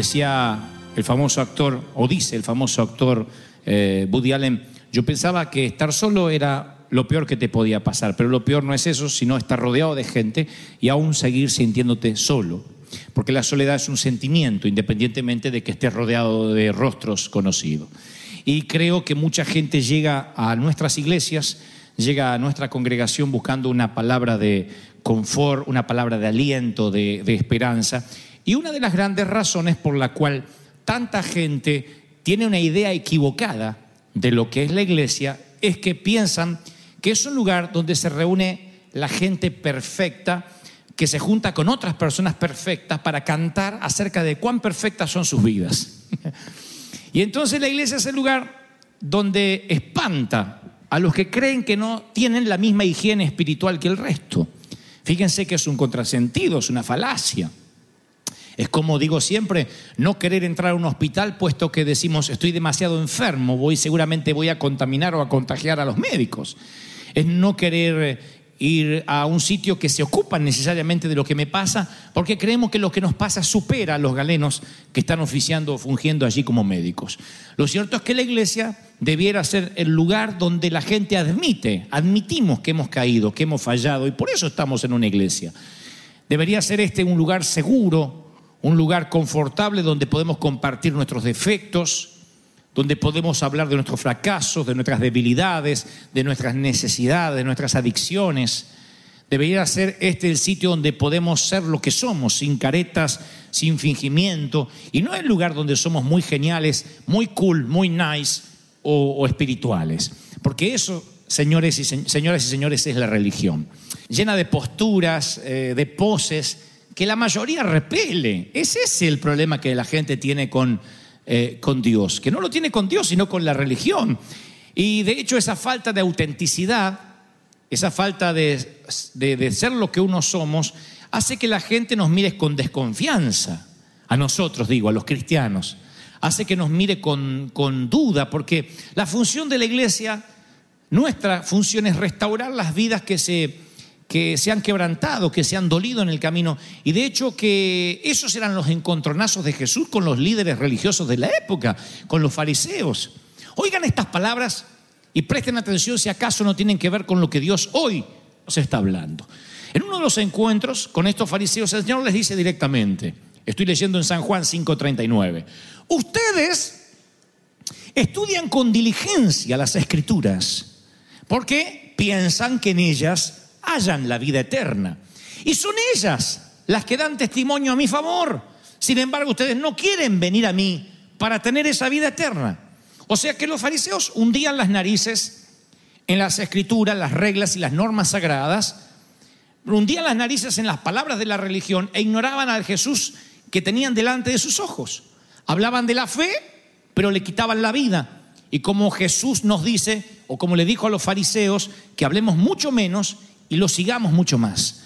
Decía el famoso actor, o dice el famoso actor eh, Woody Allen, yo pensaba que estar solo era lo peor que te podía pasar, pero lo peor no es eso, sino estar rodeado de gente y aún seguir sintiéndote solo. Porque la soledad es un sentimiento, independientemente de que estés rodeado de rostros conocidos. Y creo que mucha gente llega a nuestras iglesias, llega a nuestra congregación buscando una palabra de confort, una palabra de aliento, de, de esperanza. Y una de las grandes razones por la cual tanta gente tiene una idea equivocada de lo que es la iglesia es que piensan que es un lugar donde se reúne la gente perfecta que se junta con otras personas perfectas para cantar acerca de cuán perfectas son sus vidas. y entonces la iglesia es el lugar donde espanta a los que creen que no tienen la misma higiene espiritual que el resto. Fíjense que es un contrasentido, es una falacia. Es como digo siempre, no querer entrar a un hospital puesto que decimos estoy demasiado enfermo, voy seguramente voy a contaminar o a contagiar a los médicos. Es no querer eh, ir a un sitio que se ocupa necesariamente de lo que me pasa, porque creemos que lo que nos pasa supera a los galenos que están oficiando o fungiendo allí como médicos. Lo cierto es que la iglesia debiera ser el lugar donde la gente admite, admitimos que hemos caído, que hemos fallado, y por eso estamos en una iglesia. Debería ser este un lugar seguro, un lugar confortable donde podemos compartir nuestros defectos, donde podemos hablar de nuestros fracasos, de nuestras debilidades, de nuestras necesidades, de nuestras adicciones. Debería ser este el sitio donde podemos ser lo que somos, sin caretas, sin fingimiento, y no el lugar donde somos muy geniales, muy cool, muy nice o, espirituales. Porque eso, señores y, se- señoras y señores, es la religión. Llena de posturas, eh, de poses, que la mayoría repele. Ese es el problema que la gente tiene con, eh, con Dios, que no lo tiene con Dios, sino con la religión. Y de hecho esa falta de autenticidad, esa falta de, de- de ser lo que uno somos, hace que la gente nos mire con desconfianza. A nosotros, digo, a los cristianos. Hace que nos mire con, con duda, porque la función de la iglesia, nuestra función es restaurar las vidas que se, que se han quebrantado, que se han dolido en el camino. Y de hecho que esos eran los encontronazos de Jesús con los líderes religiosos de la época, con los fariseos. Oigan estas palabras y presten atención si acaso no tienen que ver con lo que Dios hoy nos está hablando. En uno de los encuentros con estos fariseos, el Señor les dice directamente, estoy leyendo en San Juan 5:39, ustedes estudian con diligencia las escrituras, porque piensan que en ellas hallan la vida eterna. Y son ellas las que dan testimonio a mi favor. Sin embargo, ustedes no quieren venir a mí para tener esa vida eterna. O sea que los fariseos hundían las narices en las escrituras, las reglas y las normas sagradas, hundían las narices en las palabras de la religión e ignoraban al Jesús que tenían delante de sus ojos. Hablaban de la fe, pero le quitaban la vida. Y como Jesús nos dice, o como le dijo a los fariseos, que hablemos mucho menos y lo sigamos mucho más.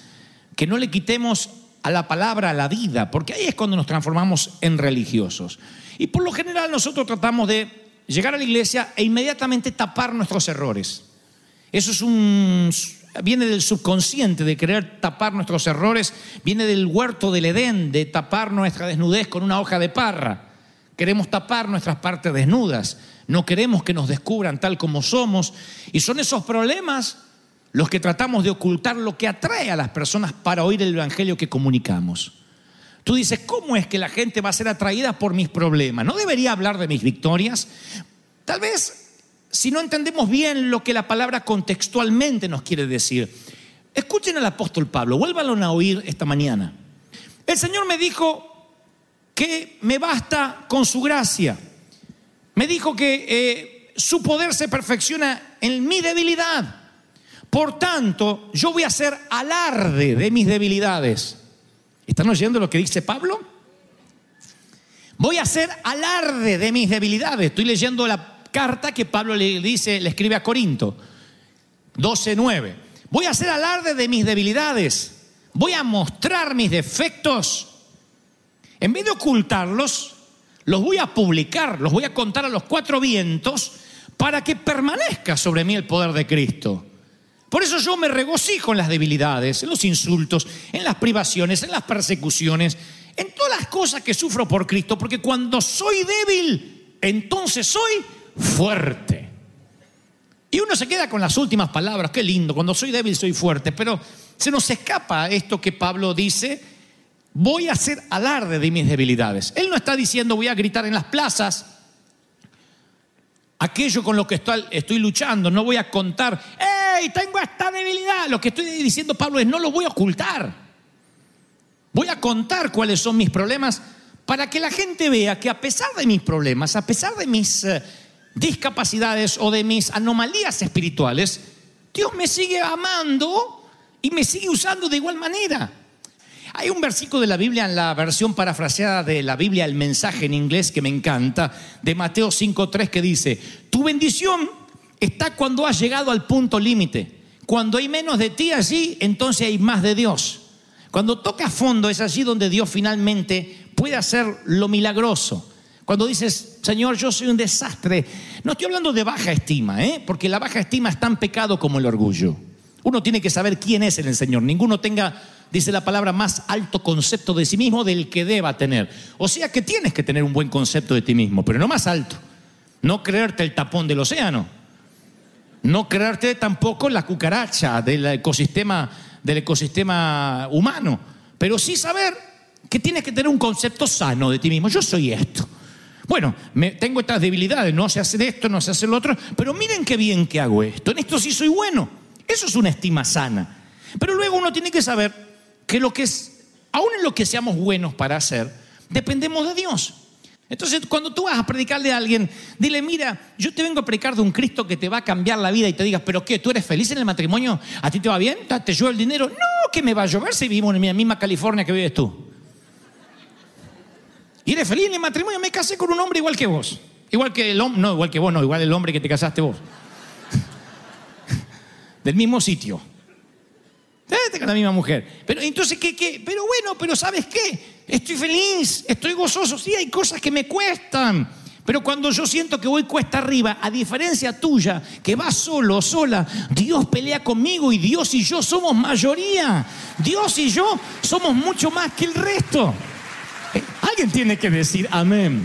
Que no le quitemos a la palabra la vida, porque ahí es cuando nos transformamos en religiosos. Y por lo general nosotros tratamos de llegar a la iglesia e inmediatamente tapar nuestros errores. Eso es un viene del subconsciente de querer tapar nuestros errores, viene del huerto del Edén de tapar nuestra desnudez con una hoja de parra. Queremos tapar nuestras partes desnudas, no queremos que nos descubran tal como somos y son esos problemas los que tratamos de ocultar lo que atrae a las personas para oír el evangelio que comunicamos. Tú dices, ¿cómo es que la gente va a ser atraída por mis problemas? ¿No debería hablar de mis victorias? Tal vez si no entendemos bien lo que la palabra contextualmente nos quiere decir. Escuchen al apóstol Pablo, vuélvanlo a oír esta mañana. El Señor me dijo que me basta con su gracia. Me dijo que eh, su poder se perfecciona en mi debilidad. Por tanto, yo voy a hacer alarde de mis debilidades. ¿Están oyendo lo que dice Pablo? Voy a hacer alarde de mis debilidades. Estoy leyendo la carta que Pablo le dice, le escribe a Corinto. 12:9. Voy a hacer alarde de mis debilidades. Voy a mostrar mis defectos. En vez de ocultarlos, los voy a publicar, los voy a contar a los cuatro vientos para que permanezca sobre mí el poder de Cristo. Por eso yo me regocijo en las debilidades, en los insultos, en las privaciones, en las persecuciones, en todas las cosas que sufro por Cristo, porque cuando soy débil, entonces soy fuerte. Y uno se queda con las últimas palabras, qué lindo, cuando soy débil soy fuerte, pero se nos escapa esto que Pablo dice, voy a hacer alarde de mis debilidades. Él no está diciendo voy a gritar en las plazas aquello con lo que estoy, luchando, no voy a contar, ¡hey, tengo esta debilidad! Lo que estoy diciendo Pablo es no lo voy a ocultar. Voy a contar cuáles son mis problemas para que la gente vea que a pesar de mis problemas, a pesar de mis eh, discapacidades o de mis anomalías espirituales, Dios me sigue amando y me sigue usando de igual manera. Hay un versículo de la Biblia en la versión parafraseada de la Biblia, el mensaje en inglés que me encanta, de Mateo 5.3 que dice, tu bendición está cuando has llegado al punto límite. Cuando hay menos de ti allí, entonces hay más de Dios. Cuando toca fondo es allí donde Dios finalmente puede hacer lo milagroso. Cuando dices, Señor, yo soy un desastre, no estoy hablando de baja estima, ¿eh? porque la baja estima es tan pecado como el orgullo. Uno tiene que saber quién es el Señor. Ninguno tenga, dice la palabra, más alto concepto de sí mismo del que deba tener. O sea que tienes que tener un buen concepto de ti mismo, pero no más alto. No creerte el tapón del océano. No creerte tampoco la cucaracha del ecosistema, del ecosistema humano. Pero sí saber que tienes que tener un concepto sano de ti mismo. Yo soy esto. Bueno, tengo estas debilidades, no sé hacer esto, no sé hacer lo otro, pero miren qué bien que hago esto. En esto sí soy bueno. Eso es una estima sana. Pero luego uno tiene que saber que lo que es, aún en lo que seamos buenos para hacer, dependemos de Dios. Entonces, cuando tú vas a predicarle a alguien, dile, mira, yo te vengo a predicar de un Cristo que te va a cambiar la vida y te digas, pero ¿qué? ¿Tú eres feliz en el matrimonio? ¿A ti te va bien? ¿Te llueve el dinero? No, que me va a llover si vivimos en la misma California que vives tú. ¿Y eres feliz en el matrimonio? Me casé con un hombre igual que vos. Igual que el hombre, no, igual que vos, no, igual el hombre que te casaste vos. Del mismo sitio. Vete con la misma mujer. Pero entonces, ¿qué, qué? Pero bueno, pero ¿sabes qué? Estoy feliz, estoy gozoso. Sí, hay cosas que me cuestan. Pero cuando yo siento que voy cuesta arriba, a diferencia tuya, que vas solo, sola, Dios pelea conmigo y Dios y yo somos mayoría. Dios y yo somos mucho más que el resto. Eh, Alguien tiene que decir amén.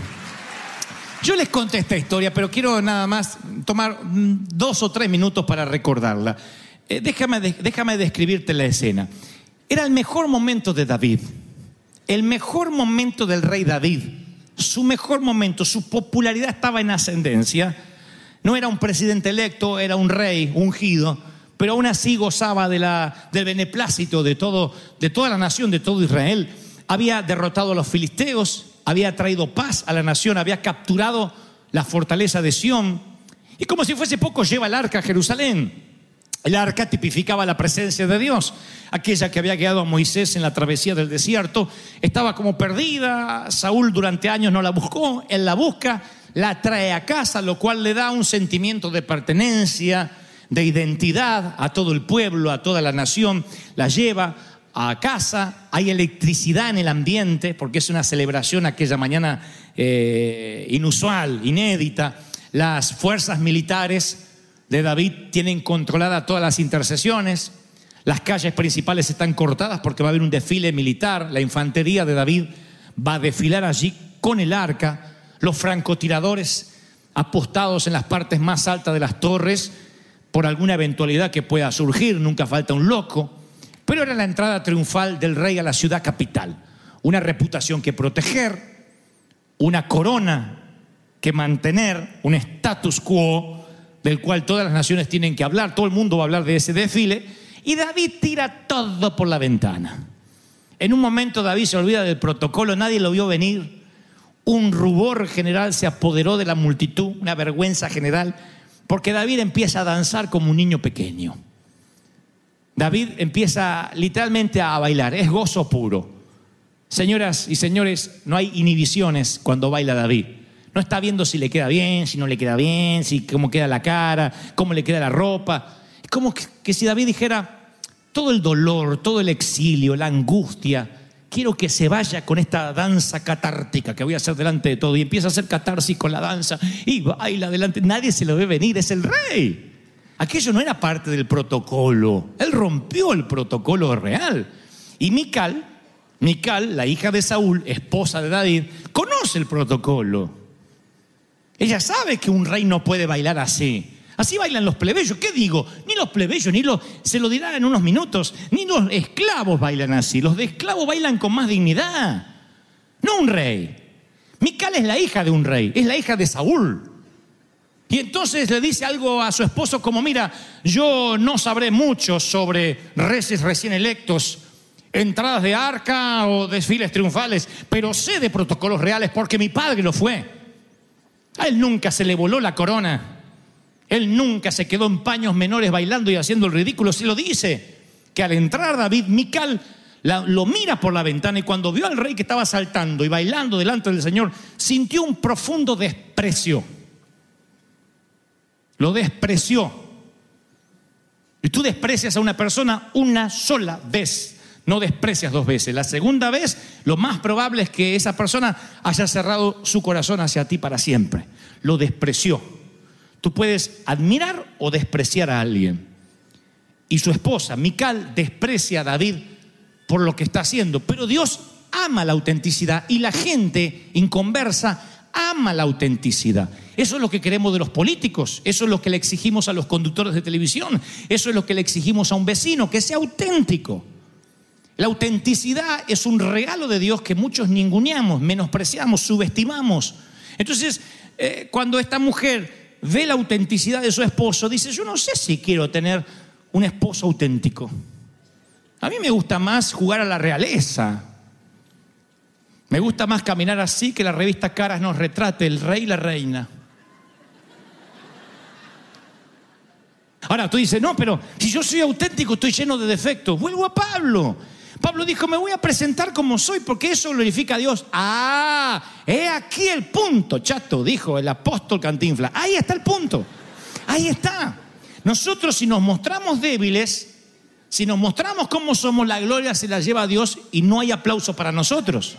Yo les conté esta historia, pero quiero nada más tomar mm, dos o tres minutos para recordarla. Eh, déjame, déjame describirte la escena. Era el mejor momento de David, el mejor momento del rey David, su mejor momento, su popularidad estaba en ascendencia. No era un presidente electo, era un rey ungido, pero aún así gozaba de la, del beneplácito de, todo, de toda la nación, de todo Israel. Había derrotado a los filisteos, había traído paz a la nación, había capturado la fortaleza de Sión. Y como si fuese poco, lleva el arca a Jerusalén. El arca tipificaba la presencia de Dios. Aquella que había guiado a Moisés en la travesía del desierto estaba como perdida. Saúl durante años no la buscó. Él la busca, la trae a casa, lo cual le da un sentimiento de pertenencia, de identidad a todo el pueblo, a toda la nación. La lleva a casa. Hay electricidad en el ambiente porque es una celebración aquella mañana eh, inusual, inédita. Las fuerzas militares de David tienen controladas todas las intercesiones, las calles principales están cortadas porque va a haber un desfile militar, la infantería de David va a desfilar allí con el arca, los francotiradores apostados en las partes más altas de las torres por alguna eventualidad que pueda surgir, nunca falta un loco, pero era la entrada triunfal del rey a la ciudad capital, una reputación que proteger, una corona que mantener, un status quo del cual todas las naciones tienen que hablar, todo el mundo va a hablar de ese desfile, y David tira todo por la ventana. En un momento David se olvida del protocolo, nadie lo vio venir, un rubor general se apoderó de la multitud, una vergüenza general, porque David empieza a danzar como un niño pequeño. David empieza literalmente a bailar, es gozo puro. Señoras y señores, no hay inhibiciones cuando baila David. No está viendo si le queda bien, si no le queda bien, si cómo queda la cara, cómo le queda la ropa. Es como que, si David dijera, todo el dolor, todo el exilio, la angustia, quiero que se vaya con esta danza catártica que voy a hacer delante de todo. Y empieza a hacer catarsis con la danza y baila delante. Nadie se lo ve venir, es el rey. Aquello no era parte del protocolo. Él rompió el protocolo real. Y Mical, Mical, la hija de Saúl, esposa de David, conoce el protocolo. Ella sabe que un rey no puede bailar así. Así bailan los plebeyos. ¿Qué digo? Ni los plebeyos, ni los, se lo dirán en unos minutos, ni los esclavos bailan así. Los de esclavos bailan con más dignidad. No un rey. Mical es la hija de un rey, es la hija de Saúl. Y entonces le dice algo a su esposo como, mira, yo no sabré mucho sobre reyes recién electos, entradas de arca o desfiles triunfales, pero sé de protocolos reales porque mi padre lo fue. A él nunca se le voló la corona. Él nunca se quedó en paños menores bailando y haciendo el ridículo. Se lo dice que al entrar David, Mical lo mira por la ventana y cuando vio al rey que estaba saltando y bailando delante del Señor, sintió un profundo desprecio. Lo despreció. Y tú desprecias a una persona una sola vez. No desprecias dos veces. La segunda vez, lo más probable es que esa persona haya cerrado su corazón hacia ti para siempre. Lo despreció. Tú puedes admirar o despreciar a alguien. Y su esposa, Mical, desprecia a David por lo que está haciendo. Pero Dios ama la autenticidad y la gente inconversa ama la autenticidad. Eso es lo que queremos de los políticos, eso es lo que le exigimos a los conductores de televisión, eso es lo que le exigimos a un vecino, que sea auténtico. La autenticidad es un regalo de Dios que muchos ninguneamos, menospreciamos, subestimamos. Entonces, eh, cuando esta mujer ve la autenticidad de su esposo, dice, yo no sé si quiero tener un esposo auténtico. A mí me gusta más jugar a la realeza. Me gusta más caminar así que la revista Caras nos retrate, el rey y la reina. Ahora tú dices, no, pero si yo soy auténtico, estoy lleno de defectos. Vuelvo a Pablo. Pablo dijo, me voy a presentar como soy porque eso glorifica a Dios. Ah, he aquí el punto, chato, dijo el apóstol Cantinfla. Ahí está el punto. Ahí está. Nosotros si nos mostramos débiles, si nos mostramos cómo somos, la gloria se la lleva a Dios y no hay aplauso para nosotros.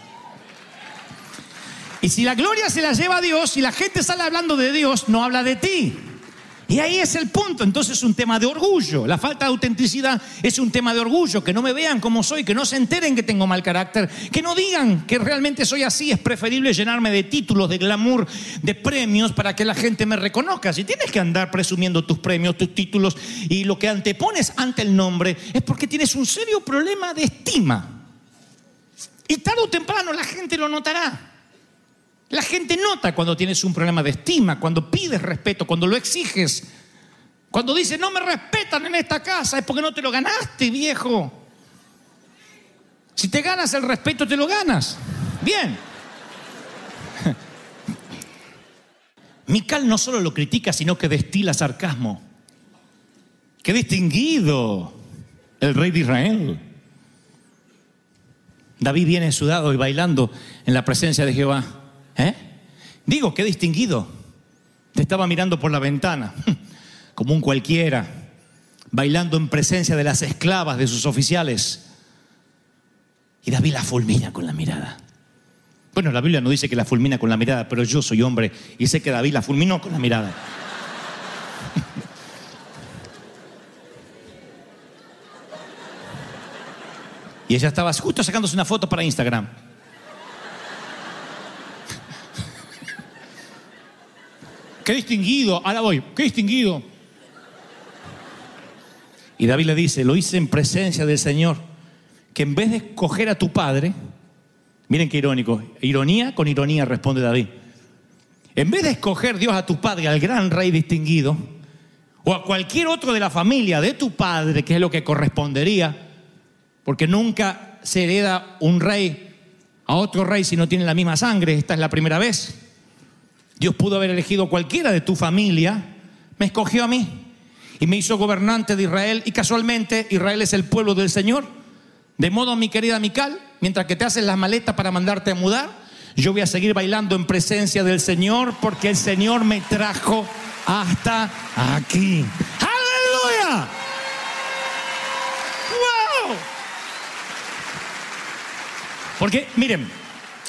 Y si la gloria se la lleva a Dios y la gente sale hablando de Dios, no habla de ti. Y ahí es el punto. Entonces es un tema de orgullo. La falta de autenticidad es un tema de orgullo. Que no me vean como soy, que no se enteren que tengo mal carácter, que no digan que realmente soy así. Es preferible llenarme de títulos, de glamour, de premios para que la gente me reconozca. Si tienes que andar presumiendo tus premios, tus títulos y lo que antepones ante el nombre, es porque tienes un serio problema de estima. Y tarde o temprano la gente lo notará. La gente nota cuando tienes un problema de estima, cuando pides respeto, cuando lo exiges. Cuando dices, no me respetan en esta casa, es porque no te lo ganaste, viejo. Si te ganas el respeto, te lo ganas. Bien. Mical no solo lo critica, sino que destila sarcasmo. Qué distinguido el rey de Israel. David viene sudado y bailando en la presencia de Jehová. ¿Eh? Digo, qué distinguido. Te estaba mirando por la ventana, como un cualquiera, bailando en presencia de las esclavas de sus oficiales. Y David la fulmina con la mirada. Bueno, la Biblia no dice que la fulmina con la mirada, pero yo soy hombre y sé que David la fulminó con la mirada. Y ella estaba justo sacándose una foto para Instagram. Qué distinguido, ahora voy, qué distinguido. Y David le dice, lo hice en presencia del Señor, que en vez de escoger a tu padre, miren qué irónico, ironía con ironía responde David, en vez de escoger Dios a tu padre, al gran rey distinguido, o a cualquier otro de la familia de tu padre, que es lo que correspondería, porque nunca se hereda un rey a otro rey si no tienen la misma sangre, esta es la primera vez. Dios pudo haber elegido cualquiera de tu familia, me escogió a mí y me hizo gobernante de Israel y casualmente Israel es el pueblo del Señor. De modo, mi querida Mical, mientras que te haces las maletas para mandarte a mudar, yo voy a seguir bailando en presencia del Señor porque el Señor me trajo hasta aquí. ¡Aleluya! ¡Wow! Porque, miren,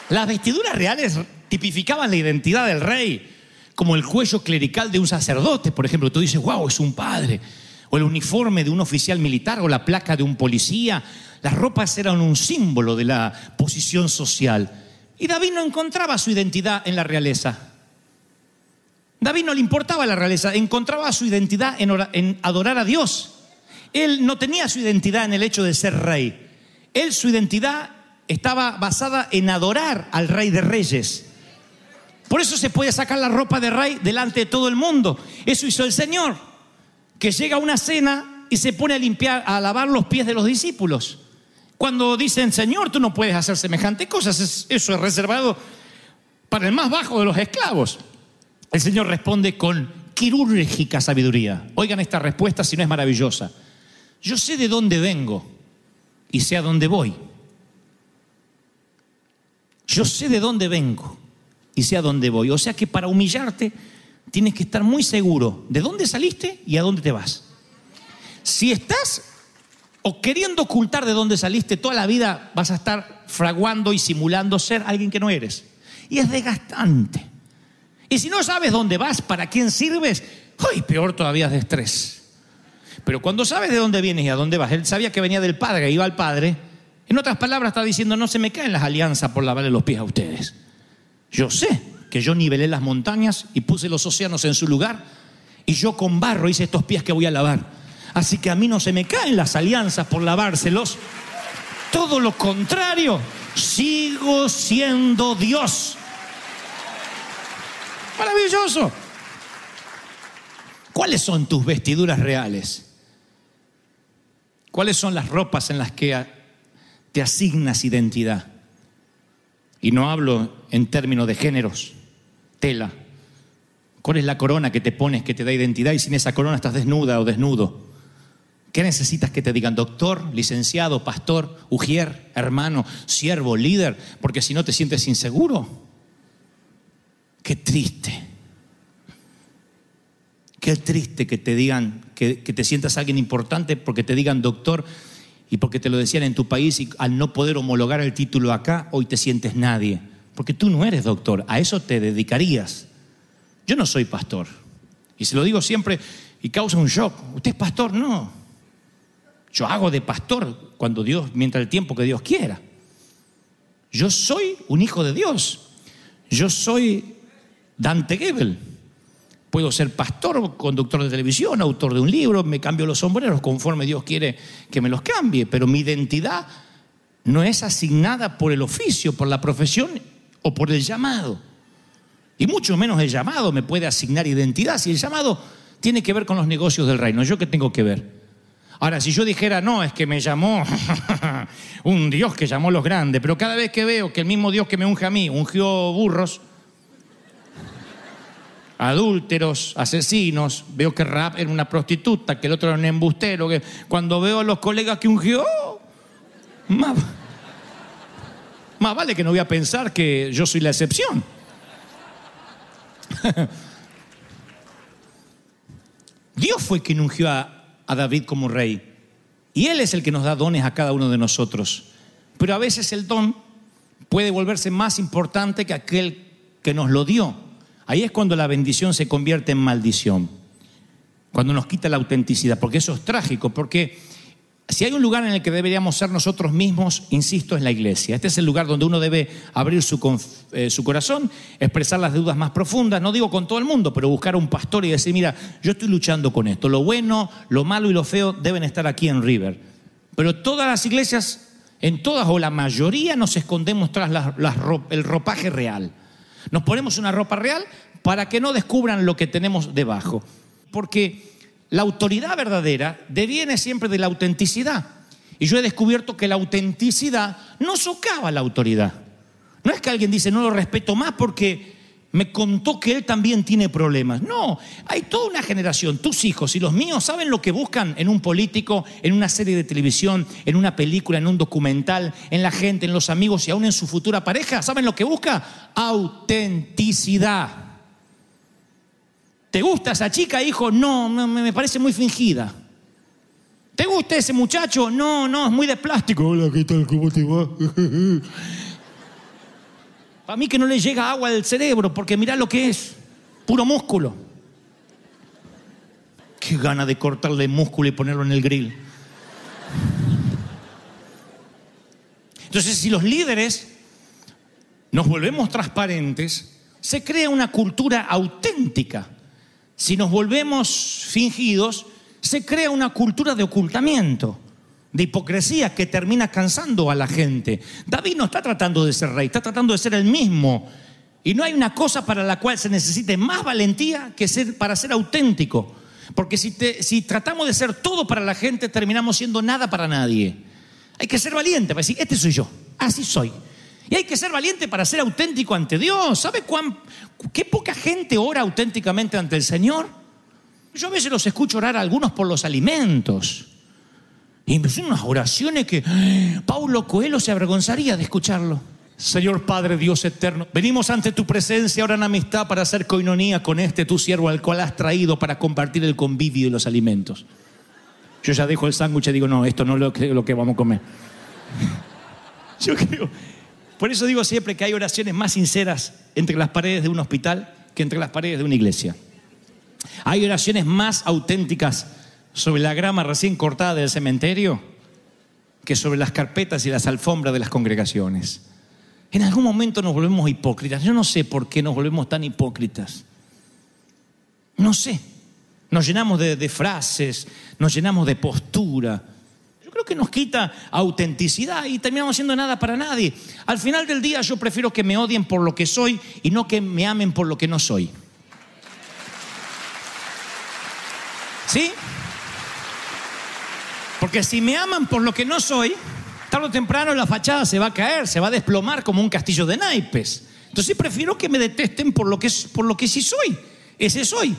las vestiduras reales tipificaban la identidad del rey, como el cuello clerical de un sacerdote, por ejemplo. Tú dices, wow, es un padre. O el uniforme de un oficial militar o la placa de un policía. Las ropas eran un símbolo de la posición social. Y David no encontraba su identidad en la realeza. David no le importaba la realeza, encontraba su identidad en, en adorar a Dios. Él no tenía su identidad en el hecho de ser rey. Él su identidad estaba basada en adorar al rey de reyes. Por eso se puede sacar la ropa de rey delante de todo el mundo. Eso hizo el Señor, que llega a una cena y se pone a limpiar, a lavar los pies de los discípulos. Cuando dicen, Señor, tú no puedes hacer semejante cosas, es- eso es reservado para el más bajo de los esclavos. El Señor responde con quirúrgica sabiduría. Oigan esta respuesta si no es maravillosa. Yo sé de dónde vengo y sé a dónde voy. Yo sé de dónde vengo y sé a dónde voy. O sea que para humillarte tienes que estar muy seguro de dónde saliste y a dónde te vas. Si estás o queriendo ocultar de dónde saliste, toda la vida vas a estar fraguando y simulando ser alguien que no eres. Y es desgastante. Y si no sabes dónde vas, para quién sirves, ¡ay! peor todavía es de estrés. Pero cuando sabes de dónde vienes y a dónde vas, él sabía que venía del Padre, iba al Padre. En otras palabras, está diciendo, no se me caen las alianzas por lavarle los pies a ustedes. Yo sé que yo nivelé las montañas y puse los océanos en su lugar y yo con barro hice estos pies que voy a lavar. Así que a mí no se me caen las alianzas por lavárselos. Todo lo contrario, sigo siendo Dios. Maravilloso. ¿Cuáles son tus vestiduras reales? ¿Cuáles son las ropas en las que te asignas identidad? Y no hablo en términos de géneros, tela. ¿Cuál es la corona que te pones que te da identidad y sin esa corona estás desnuda o desnudo? ¿Qué necesitas que te digan? Doctor, licenciado, pastor, ujier, hermano, siervo, líder, porque si no te sientes inseguro. Qué triste. Qué triste que te digan, que, que te sientas alguien importante porque te digan doctor y porque te lo decían en tu país y al no poder homologar el título acá, hoy te sientes nadie. Porque tú no eres doctor, a eso te dedicarías. Yo no soy pastor. Y se lo digo siempre y causa un shock. ¿Usted es pastor? No. Yo hago de pastor cuando Dios, mientras el tiempo que Dios quiera. Yo soy un hijo de Dios. Yo soy Dante Gebel. Puedo ser pastor, conductor de televisión, autor de un libro, me cambio los sombreros conforme Dios quiere que me los cambie, pero mi identidad no es asignada por el oficio, por la profesión o por el llamado. Y mucho menos el llamado me puede asignar identidad. Si el llamado tiene que ver con los negocios del reino, ¿yo qué tengo que ver? Ahora, si yo dijera, no, es que me llamó un Dios que llamó a los grandes, pero cada vez que veo que el mismo Dios que me unge a mí, ungió burros, adúlteros, asesinos, veo que Rap era una prostituta, que el otro era un embustero, cuando veo a los colegas que ungió, más, más vale que no voy a pensar que yo soy la excepción. Dios fue quien ungió a, a David como rey. Y Él es el que nos da dones a cada uno de nosotros. Pero a veces el don puede volverse más importante que aquel que nos lo dio. Ahí es cuando la bendición se convierte en maldición. Cuando nos quita la autenticidad. Porque eso es trágico. Porque si hay un lugar en el que deberíamos ser nosotros mismos, insisto, es la iglesia. Este es el lugar donde uno debe abrir su, eh, su corazón, expresar las dudas más profundas, no digo con todo el mundo, pero buscar un pastor y decir, mira, yo estoy luchando con esto. Lo bueno, lo malo y lo feo deben estar aquí en River. Pero todas las iglesias, en todas o la mayoría, nos escondemos tras el ropaje real. Nos ponemos una ropa real para que no descubran lo que tenemos debajo. Porque la autoridad verdadera deviene siempre de la autenticidad. Y yo he descubierto que la autenticidad no socava la autoridad. No es que alguien dice, no lo respeto más porque me contó que él también tiene problemas. No, hay toda una generación, tus hijos y los míos, ¿saben lo que buscan en un político, en una serie de televisión, en una película, en un documental, en la gente, en los amigos y aún en su futura pareja? ¿Saben lo que busca? Autenticidad. ¿Te gusta esa chica, hijo? No, me parece muy fingida. ¿Te gusta ese muchacho? No, no, es muy de plástico. Hola, ¿qué tal? ¿Cómo te va? Para mí que no le llega agua al cerebro, porque mirá lo que es, puro músculo. Qué gana de cortarle músculo y ponerlo en el grill. Entonces, si los líderes nos volvemos transparentes, se crea una cultura auténtica. Si nos volvemos fingidos, se crea una cultura de ocultamiento, de hipocresía que termina cansando a la gente. David no está tratando de ser rey, está tratando de ser el mismo. Y no hay una cosa para la cual se necesite más valentía que ser, para ser auténtico. Porque si, tratamos de ser todo para la gente, terminamos siendo nada para nadie. Hay que ser valiente para decir, este soy yo, así soy. Y hay que ser valiente para ser auténtico ante Dios. ¿Sabe cuán, qué poca gente ora auténticamente ante el Señor? Yo a veces los escucho orar a algunos por los alimentos. Y me son unas oraciones que. Paulo Coelho se avergonzaría de escucharlo. Señor Padre Dios eterno, venimos ante tu presencia ahora en amistad para hacer coinonía con este tu siervo al cual has traído para compartir el convivio y los alimentos. Yo ya dejo el sándwich y digo, no, esto no es lo que, lo que vamos a comer. Yo creo. Por eso digo siempre que hay oraciones más sinceras entre las paredes de un hospital que entre las paredes de una iglesia. Hay oraciones más auténticas sobre la grama recién cortada del cementerio que sobre las carpetas y las alfombras de las congregaciones. En algún momento nos volvemos hipócritas. Yo no sé por qué nos volvemos tan hipócritas. No sé. Nos llenamos de, frases, nos llenamos de postura. Yo creo que nos quita autenticidad y terminamos siendo nada para nadie. Al final del día yo prefiero que me odien por lo que soy y no que me amen por lo que no soy. ¿Sí? Porque si me aman por lo que no soy, tarde o temprano la fachada se va a caer, se va a desplomar como un castillo de naipes. Entonces prefiero que me detesten por lo que, por lo que sí soy. Ese soy.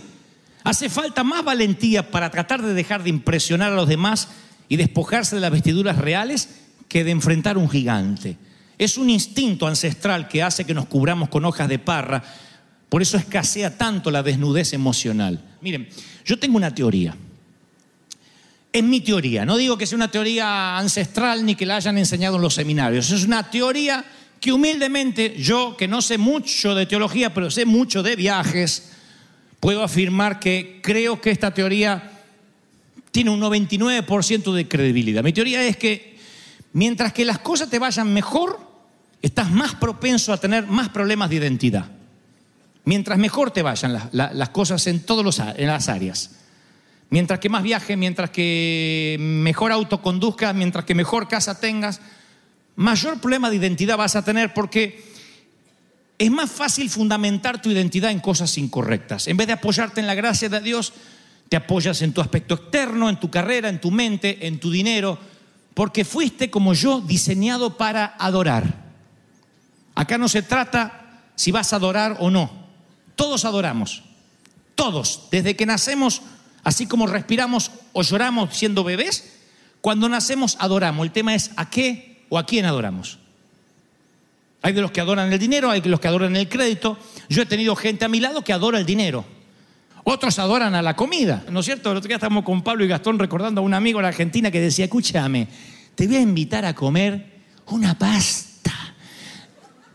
Hace falta más valentía para tratar de dejar de impresionar a los demás y despojarse de las vestiduras reales que de enfrentar un gigante. Es un instinto ancestral que hace que nos cubramos con hojas de parra. Por eso escasea tanto la desnudez emocional. Miren, yo tengo una teoría. Es mi teoría. No digo que sea una teoría ancestral ni que la hayan enseñado en los seminarios. Es una teoría que humildemente yo, que no sé mucho de teología, pero sé mucho de viajes, puedo afirmar que creo que esta teoría tiene un 99% de credibilidad. Mi teoría es que mientras que las cosas te vayan mejor, estás más propenso a tener más problemas de identidad. Mientras mejor te vayan las, cosas en todas las áreas. Mientras que más viajes, mientras que mejor auto conduzcas, mientras que mejor casa tengas, mayor problema de identidad vas a tener porque es más fácil fundamentar tu identidad en cosas incorrectas. En vez de apoyarte en la gracia de Dios, te apoyas en tu aspecto externo, en tu carrera, en tu mente, en tu dinero, porque fuiste como yo diseñado para adorar. Acá no se trata si vas a adorar o no. Todos adoramos. Todos. Desde que nacemos, así como respiramos o lloramos siendo bebés, cuando nacemos adoramos. El tema es a qué o a quién adoramos. Hay de los que adoran el dinero, hay de los que adoran el crédito. Yo he tenido gente a mi lado que adora el dinero. Otros adoran a la comida, ¿no es cierto? El otro día estábamos con Pablo y Gastón recordando a un amigo en Argentina que decía, escúchame, te voy a invitar a comer una pasta.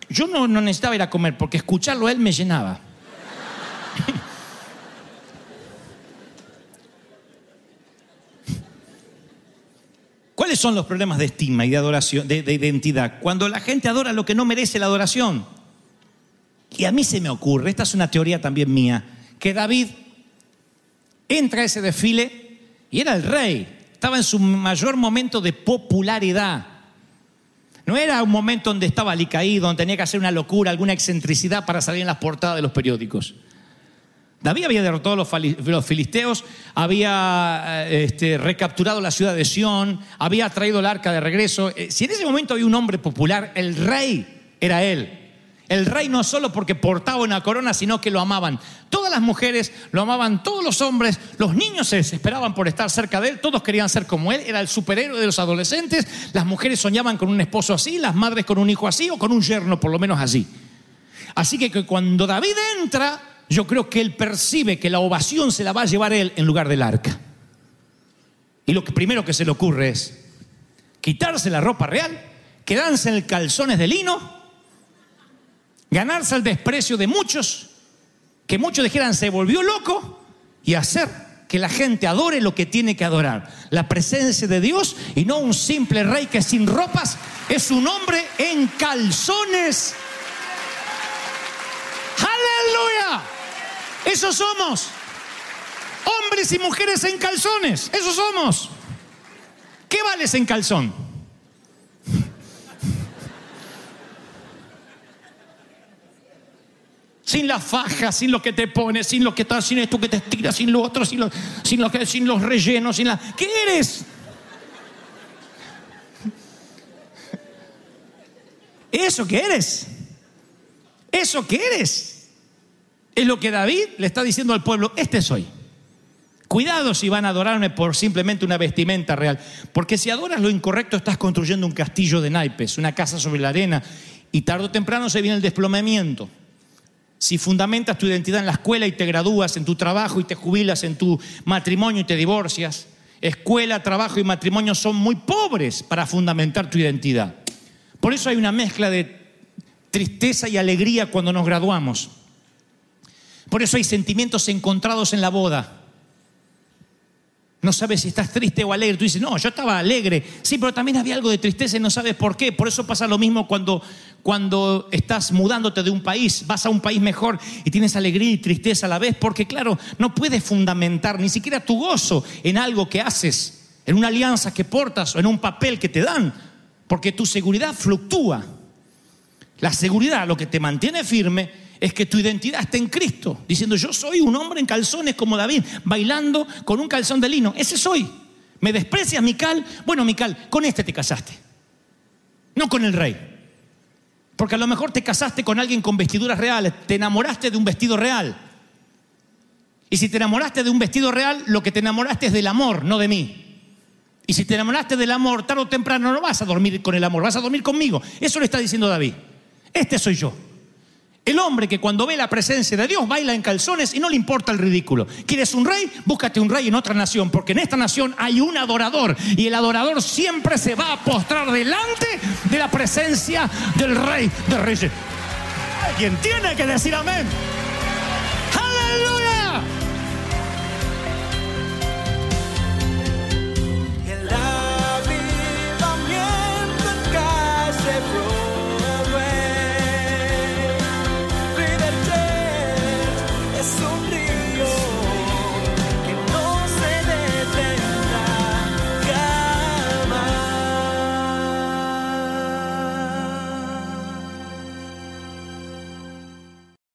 Yo no, no necesitaba ir a comer porque escucharlo a él me llenaba. ¿Cuáles son los problemas de estima y de adoración, de, de identidad? Cuando la gente adora lo que no merece la adoración. Y a mí se me ocurre, esta es una teoría también mía, que David entra a ese desfile y era el rey. Estaba en su mayor momento de popularidad. No era un momento donde estaba alicaído, donde tenía que hacer una locura, alguna excentricidad para salir en las portadas de los periódicos. David había derrotado a los, filisteos, había eh, este, recapturado la ciudad de Sión, había traído el arca de regreso. Eh, Si en ese momento había un hombre popular, el rey era él. El rey no solo porque portaba una corona, sino que lo amaban. Todas las mujeres lo amaban, todos los hombres, los niños se desesperaban por estar cerca de él, todos querían ser como él, era el superhéroe de los adolescentes, las mujeres soñaban con un esposo así, las madres con un hijo así o con un yerno por lo menos así. Así que cuando David entra, yo creo que él percibe que la ovación se la va a llevar él en lugar del arca. Y lo que primero que se le ocurre es quitarse la ropa real, quedarse en el calzones de lino, ganarse el desprecio de muchos, que muchos dijeran se volvió loco y hacer que la gente adore lo que tiene que adorar, la presencia de Dios y no un simple rey que sin ropas es un hombre en calzones. Aleluya. Eso somos. Hombres y mujeres en calzones. Eso somos. ¿Qué vales en calzón? Sin la faja, sin lo que te pones, sin lo que estás, sin esto que te estiras, sin lo otro, sin, lo- sin, lo sin los rellenos, sin la. ¿Qué eres? ¿Eso que eres? ¿Eso que eres? Es lo que David le está diciendo al pueblo, este soy. Cuidado si van a adorarme por simplemente una vestimenta real, porque si adoras lo incorrecto estás construyendo un castillo de naipes, una casa sobre la arena, y tarde o temprano se viene el desplomamiento. Si fundamentas tu identidad en la escuela y te gradúas en tu trabajo y te jubilas en tu matrimonio y te divorcias, escuela, trabajo y matrimonio son muy pobres para fundamentar tu identidad. Por eso hay una mezcla de tristeza y alegría cuando nos graduamos. Por eso hay sentimientos encontrados en la boda. No sabes si estás triste o alegre. Tú dices, no, yo estaba alegre. Sí, pero también había algo de tristeza y no sabes por qué. Por eso pasa lo mismo cuando, cuando estás mudándote de un país, vas a un país mejor y tienes alegría y tristeza a la vez. Porque claro, no puedes fundamentar ni siquiera tu gozo en algo que haces, en una alianza que portas o en un papel que te dan. Porque tu seguridad fluctúa. La seguridad, lo que te mantiene firme, es que tu identidad está en Cristo, diciendo yo soy un hombre en calzones como David, bailando con un calzón de lino. Ese soy. ¿Me desprecias, Mical? Bueno, Mical, con este te casaste, no con el rey. Porque a lo mejor te casaste con alguien con vestiduras reales, te enamoraste de un vestido real. Y si te enamoraste de un vestido real, lo que te enamoraste es del amor, no de mí. Y si te enamoraste del amor, tarde o temprano no vas a dormir con el amor, vas a dormir conmigo. Eso le está diciendo David. Este soy yo. El hombre que cuando ve la presencia de Dios baila en calzones y no le importa el ridículo. ¿Quieres un rey? Búscate un rey en otra nación, porque en esta nación hay un adorador y el adorador siempre se va a postrar delante de la presencia del rey de reyes. Alguien tiene que decir amén. Aleluya.